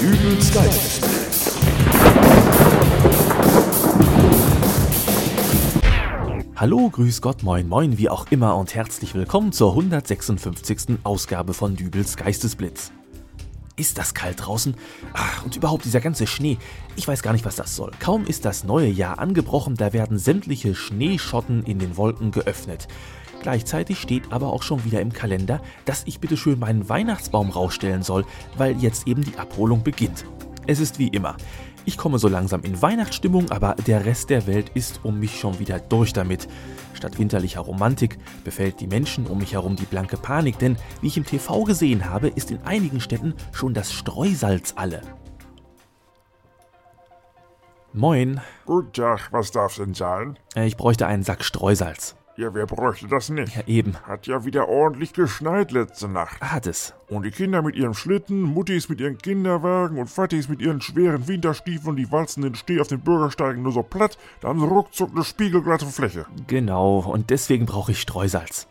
Dübels Geistesblitz. Hallo, grüß Gott, moin, moin, wie auch immer und herzlich willkommen zur 156. Ausgabe von Dübels Geistesblitz. Ist das kalt draußen? Ach, und überhaupt dieser ganze Schnee. Ich weiß gar nicht, was das soll. Kaum ist das neue Jahr angebrochen, da werden sämtliche Schneeschotten in den Wolken geöffnet. Gleichzeitig steht aber auch schon wieder im Kalender, dass ich bitte schön meinen Weihnachtsbaum rausstellen soll, weil jetzt eben die Abholung beginnt. Es ist wie immer. Ich komme so langsam in Weihnachtsstimmung, aber der Rest der Welt ist um mich schon wieder durch damit. Statt winterlicher Romantik befällt die Menschen um mich herum die blanke Panik, denn wie ich im TV gesehen habe, ist in einigen Städten schon das Streusalz alle. Moin, Guten Tag, was darf's denn sein? äh, ich bräuchte einen Sack Streusalz. Ja, wer bräuchte das nicht? Ja, eben. Hat ja wieder ordentlich geschneit letzte Nacht. Hat es. Und die Kinder mit ihrem Schlitten, Muttis mit ihren Kinderwagen und Vatis mit ihren schweren Winterstiefeln, die walzen den Steh auf den Bürgersteigen nur so platt, da haben sie ruckzuck eine spiegelglatte Fläche. Genau, und deswegen brauche ich Streusalz.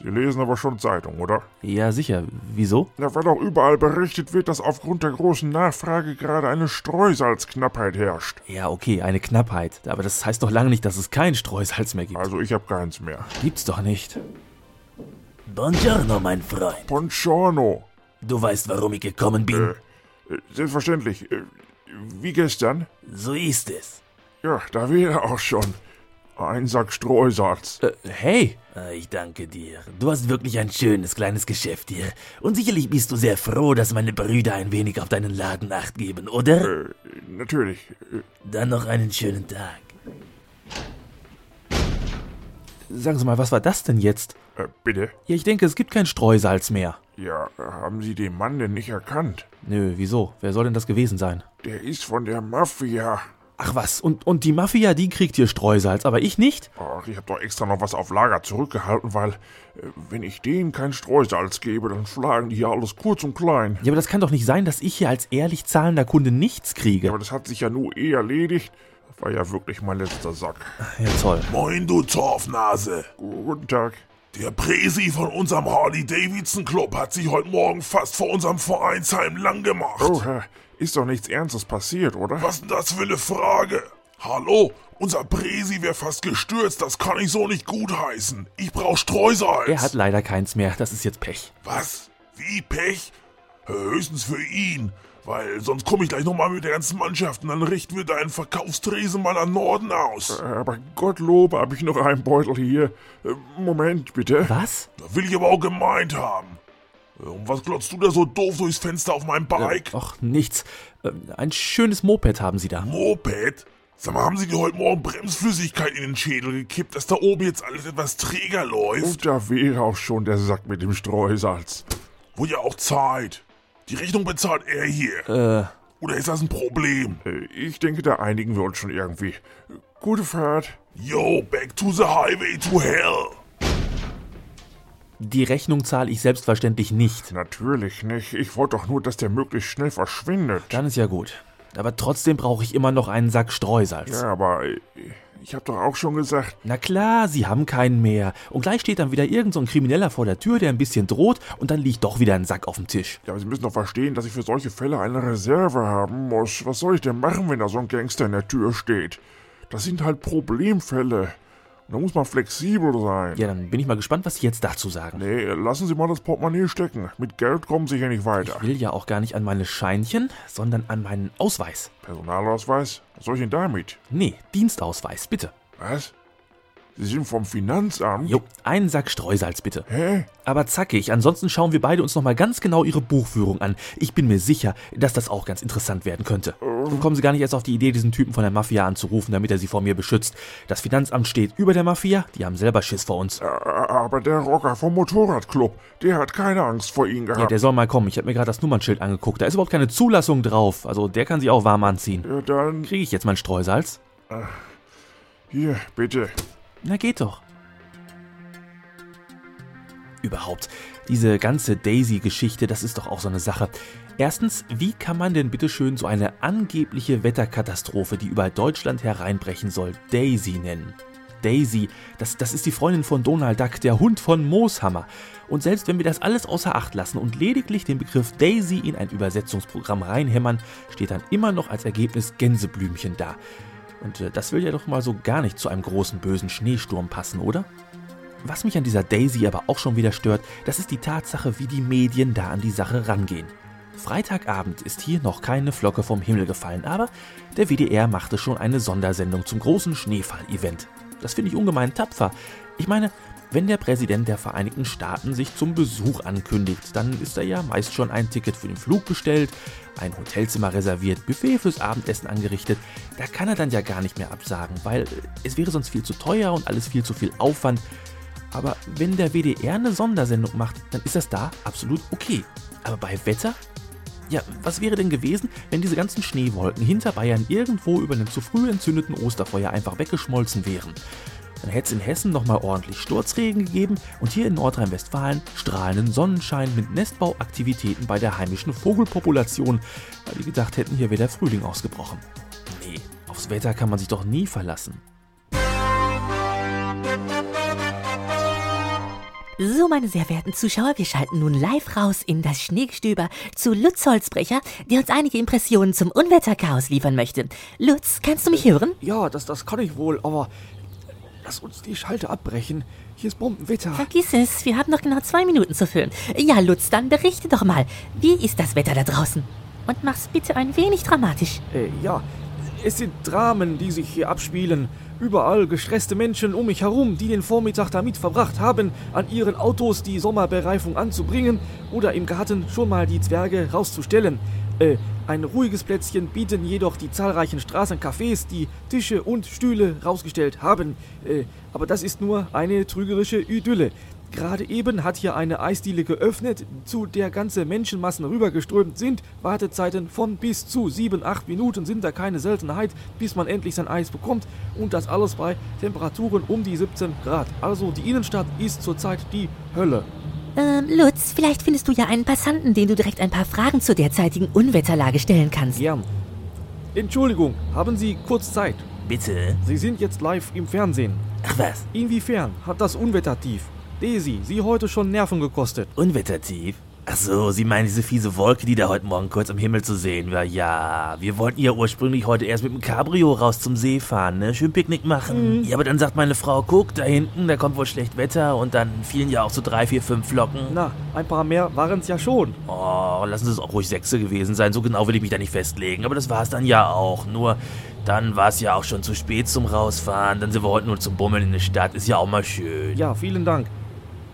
Sie lesen aber schon Zeitung, oder? Ja, sicher. Wieso? Ja, weil auch überall berichtet wird, dass aufgrund der großen Nachfrage gerade eine Streusalzknappheit herrscht. Ja, okay, eine Knappheit. Aber das heißt doch lange nicht, dass es kein Streusalz mehr gibt. Also ich hab keins mehr. Gibt's doch nicht. Buongiorno, mein Freund. Ponchorno. Du weißt, warum ich gekommen bin? Äh, selbstverständlich. Äh, wie gestern? So ist es. Ja, da wäre auch schon. Ein Sack Streusalz. Äh, hey, Ah, Ich danke dir. Du hast wirklich ein schönes kleines Geschäft hier. Und sicherlich bist du sehr froh, dass meine Brüder ein wenig auf deinen Laden acht geben, oder? Äh, natürlich. Äh, Dann noch einen schönen Tag. sagen Sie mal, was war das denn jetzt? äh, bitte? Ja, ich denke, es gibt kein Streusalz mehr. Ja, haben Sie den Mann denn nicht erkannt? Nö, wieso? Wer soll denn das gewesen sein? Der ist von der Mafia. Ach was, und, und die Mafia, die kriegt hier Streusalz, aber ich nicht? Ach, ich hab doch extra noch was auf Lager zurückgehalten, weil, äh, wenn ich denen kein Streusalz gebe, dann schlagen die hier alles kurz und klein. Ja, aber das kann doch nicht sein, dass ich hier als ehrlich zahlender Kunde nichts kriege. Aber das hat sich ja nur eh erledigt. Das war ja wirklich mein letzter Sack. Ja, toll. Moin, du Torfnase. Guten Tag. Der Presi von unserem Harley-Davidson-Club hat sich heute Morgen fast vor unserem Vereinsheim lang gemacht. Oh, ist doch nichts Ernstes passiert, oder? Was denn das für eine Frage? Hallo, unser Presi wäre fast gestürzt, das kann ich so nicht gutheißen. Ich brauch Streusalz. Er hat leider keins mehr, das ist jetzt Pech. Was? Wie Pech? Höchstens für ihn. Weil sonst komme ich gleich nochmal mit der ganzen Mannschaft und dann richten wir deinen Verkaufstresen mal an Norden aus. Äh, Aber Gottlob, habe ich noch einen Beutel hier. Äh, Moment, bitte. Was? Da will ich aber auch gemeint haben. Äh, Und was glotzt du da so doof durchs Fenster auf meinem Bike? Ach, nichts. Ähm, Ein schönes Moped haben Sie da. Moped? Sag mal, haben Sie dir heute Morgen Bremsflüssigkeit in den Schädel gekippt, dass da oben jetzt alles etwas träger läuft? Und da wäre auch schon der Sack mit dem Streusalz. Wo ja auch Zeit. Die Rechnung bezahlt er hier. Äh, Oder ist das ein Problem? Ich denke, da einigen wir uns schon irgendwie. Gute Fahrt. Yo, back to the highway to hell. die Rechnung zahle ich selbstverständlich nicht. Natürlich nicht. Ich wollte doch nur, dass der möglichst schnell verschwindet. Dann ist ja gut. Aber trotzdem brauche ich immer noch einen Sack Streusalz. Ja, aber äh, ich habe doch auch schon gesagt, Na klar, Sie haben keinen mehr. Und gleich steht dann wieder irgend so ein Krimineller vor der Tür, der ein bisschen droht, und dann liegt doch wieder ein Sack auf dem Tisch. ja, aber Sie müssen doch verstehen, dass ich für solche Fälle eine Reserve haben muss. Was soll ich denn machen, wenn da so ein Gangster in der Tür steht? Das sind halt Problemfälle. Da muss man flexibel sein. Ja, dann bin ich mal gespannt, was Sie jetzt dazu sagen. Nee, lassen Sie mal das Portemonnaie stecken. Mit Geld kommen Sie hier nicht weiter. Ich will ja auch gar nicht an meine Scheinchen, sondern an meinen Ausweis. Personalausweis? Was soll ich denn damit? Nee, Dienstausweis, bitte. Was? Sie sind vom Finanzamt? Jo, einen Sack Streusalz bitte. Hä? Aber zackig, ansonsten schauen wir beide uns nochmal ganz genau Ihre Buchführung an. Ich bin mir sicher, dass das auch ganz interessant werden könnte. Nun kommen Sie gar nicht erst auf die Idee, diesen Typen von der Mafia anzurufen, damit er Sie vor mir beschützt. Das Finanzamt steht über der Mafia, die haben selber Schiss vor uns. Aber der Rocker vom Motorradclub, der hat keine Angst vor Ihnen Ja, gehabt. der soll mal kommen. Ich habe mir gerade das Nummernschild angeguckt. Da ist überhaupt keine Zulassung drauf. Also der kann sich auch warm anziehen. Ja, dann Kriege ich jetzt mein Streusalz? hier, bitte. Na geht doch. Überhaupt, diese ganze Daisy-Geschichte, das ist doch auch so eine Sache. Erstens, wie kann man denn bitteschön so eine angebliche Wetterkatastrophe, die über Deutschland hereinbrechen soll, Daisy nennen? Daisy. Das, das ist die Freundin von Donald Duck, der Hund von Mooshammer. Und selbst wenn wir das alles außer Acht lassen und lediglich den Begriff Daisy in ein Übersetzungsprogramm reinhämmern, steht dann immer noch als Ergebnis Gänseblümchen da. Und äh, das will ja doch mal so gar nicht zu einem großen bösen Schneesturm passen, oder? Was mich an dieser Daisy aber auch schon wieder stört, das ist die Tatsache, wie die Medien da an die Sache rangehen. Freitagabend ist hier noch keine Flocke vom Himmel gefallen, aber der WDR machte schon eine Sondersendung zum großen Schneefall-Event. Das finde ich ungemein tapfer. Ich meine, wenn der Präsident der Vereinigten Staaten sich zum Besuch ankündigt, dann ist da ja meist schon ein Ticket für den Flug bestellt, ein Hotelzimmer reserviert, Buffet fürs Abendessen angerichtet. Da kann er dann ja gar nicht mehr absagen, weil es wäre sonst viel zu teuer und alles viel zu viel Aufwand. Aber wenn der WDR eine Sondersendung macht, dann ist das da absolut okay. Aber bei Wetter? Ja, was wäre denn gewesen, wenn diese ganzen Schneewolken hinter Bayern irgendwo über einem zu früh entzündeten Osterfeuer einfach weggeschmolzen wären? Dann hätte es in Hessen nochmal ordentlich Sturzregen gegeben und hier in Nordrhein-Westfalen strahlenden Sonnenschein mit Nestbauaktivitäten bei der heimischen Vogelpopulation, weil die gedacht hätten, hier wäre der Frühling ausgebrochen. Nee, aufs Wetter kann man sich doch nie verlassen. So, meine sehr verehrten Zuschauer, wir schalten nun live raus in das Schneegestöber zu Lutz Holzbrecher, der uns einige Impressionen zum Unwetterchaos liefern möchte. Lutz, kannst du mich hören? Ja, das, das kann ich wohl, aber lass uns die Schalte abbrechen. Hier ist Bombenwetter. Vergiss es, wir haben noch genau zwei Minuten zu füllen. Ja, Lutz, dann berichte doch mal. Wie ist das Wetter da draußen? Und mach's bitte ein wenig dramatisch. Äh, ja, es sind Dramen, die sich hier abspielen. Überall gestresste Menschen um mich herum, die den Vormittag damit verbracht haben, an ihren Autos die Sommerbereifung anzubringen oder im Garten schon mal die Zwerge rauszustellen. Äh, ein ruhiges Plätzchen bieten jedoch die zahlreichen Straßencafés, die Tische und Stühle rausgestellt haben. Äh, aber das ist nur eine trügerische Idylle. Gerade eben hat hier eine Eisdiele geöffnet, zu der ganze Menschenmassen rübergeströmt sind. Wartezeiten von bis zu 7, 8 Minuten sind da keine Seltenheit, bis man endlich sein Eis bekommt. Und das alles bei Temperaturen um die 17 Grad. Also die Innenstadt ist zurzeit die Hölle. Ähm, Lutz, vielleicht findest du ja einen Passanten, den du direkt ein paar Fragen zur derzeitigen Unwetterlage stellen kannst. Gern. Entschuldigung, haben Sie kurz Zeit? Bitte? Sie sind jetzt live im Fernsehen. Ach was? Inwiefern hat das Unwetter tief? Daisy, Sie heute schon Nerven gekostet. Unwettertief? Ach so, Sie meinen diese fiese Wolke, die da heute Morgen kurz am Himmel zu sehen war? Ja, wir wollten ja ursprünglich heute erst mit dem Cabrio raus zum See fahren, ne? Schön Picknick machen. Ja, aber dann sagt meine Frau, guck, da hinten, da kommt wohl schlecht Wetter und dann fielen ja auch so drei, vier, fünf Flocken. Na, ein paar mehr waren es ja schon. Oh, lassen es auch ruhig sechse gewesen sein. So genau will ich mich da nicht festlegen. Aber das war es dann ja auch. Nur, dann war es ja auch schon zu spät zum Rausfahren. Dann sind wir heute nur zum Bummeln in der Stadt. Ist ja auch mal schön. Ja, vielen Dank.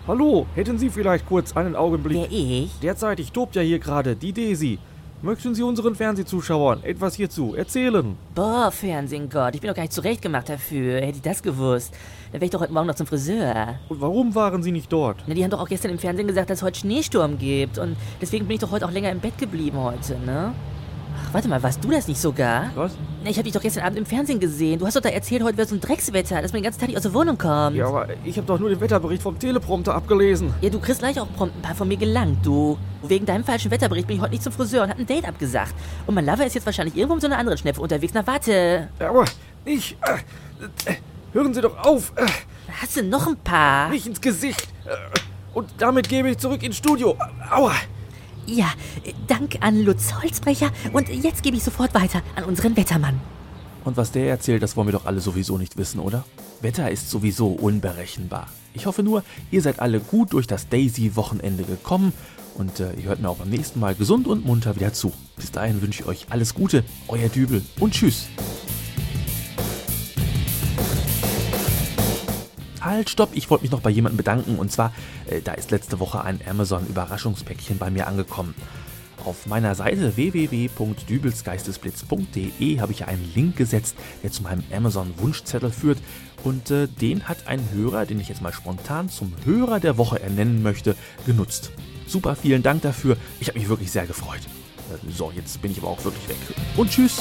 Hallo, hätten Sie vielleicht kurz einen Augenblick? Wer ich? Derzeitig tobt ja hier gerade die Daisy. Möchten Sie unseren Fernsehzuschauern etwas hierzu erzählen? Boah, Fernsehen, Gott, ich bin doch gar nicht zurechtgemacht dafür. Hätte ich das gewusst, dann wäre ich doch heute Morgen noch zum Friseur. Und warum waren Sie nicht dort? Na, die haben doch auch gestern im Fernsehen gesagt, dass es heute Schneesturm gibt. Und deswegen bin ich doch heute auch länger im Bett geblieben heute, ne? Ach, warte mal, warst du das nicht sogar? Was? Na, ich habe dich doch gestern Abend im Fernsehen gesehen. Du hast doch da erzählt, heute wäre so ein Dreckswetter, dass man den ganzen Tag nicht aus der Wohnung kommt. Ja, aber ich habe doch nur den Wetterbericht vom Teleprompter abgelesen. Ja, du kriegst gleich auch prompt ein paar von mir gelangt, du. Wegen deinem falschen Wetterbericht bin ich heute nicht zum Friseur und hab ein Date abgesagt. Und mein Lover ist jetzt wahrscheinlich irgendwo mit so einer anderen Schnepfe unterwegs. Na, warte. Ja, aber ich... Äh, äh, hören Sie doch auf! Äh, Hast du noch ein paar? nicht ins Gesicht! Äh, und damit gebe ich zurück ins Studio. Aua! Ja, Dank an Lutz Holzbrecher. Und jetzt gebe ich sofort weiter an unseren Wettermann. Und was der erzählt, das wollen wir doch alle sowieso nicht wissen, oder? Wetter ist sowieso unberechenbar. Ich hoffe nur, ihr seid alle gut durch das Daisy-Wochenende gekommen und äh, ihr hört mir auch beim nächsten Mal gesund und munter wieder zu. Bis dahin wünsche ich euch alles Gute, euer Dübel und tschüss. Halt, stopp, ich wollte mich noch bei jemandem bedanken und zwar, äh, da ist letzte Woche ein Amazon-Überraschungspäckchen bei mir angekommen. Auf meiner Seite www.dübelsgeistesblitz.de habe ich einen Link gesetzt, der zu meinem Amazon-Wunschzettel führt. Und äh, den hat ein Hörer, den ich jetzt mal spontan zum Hörer der Woche ernennen möchte, genutzt. Super, vielen Dank dafür. Ich habe mich wirklich sehr gefreut. Äh, so, jetzt bin ich aber auch wirklich weg. Und tschüss.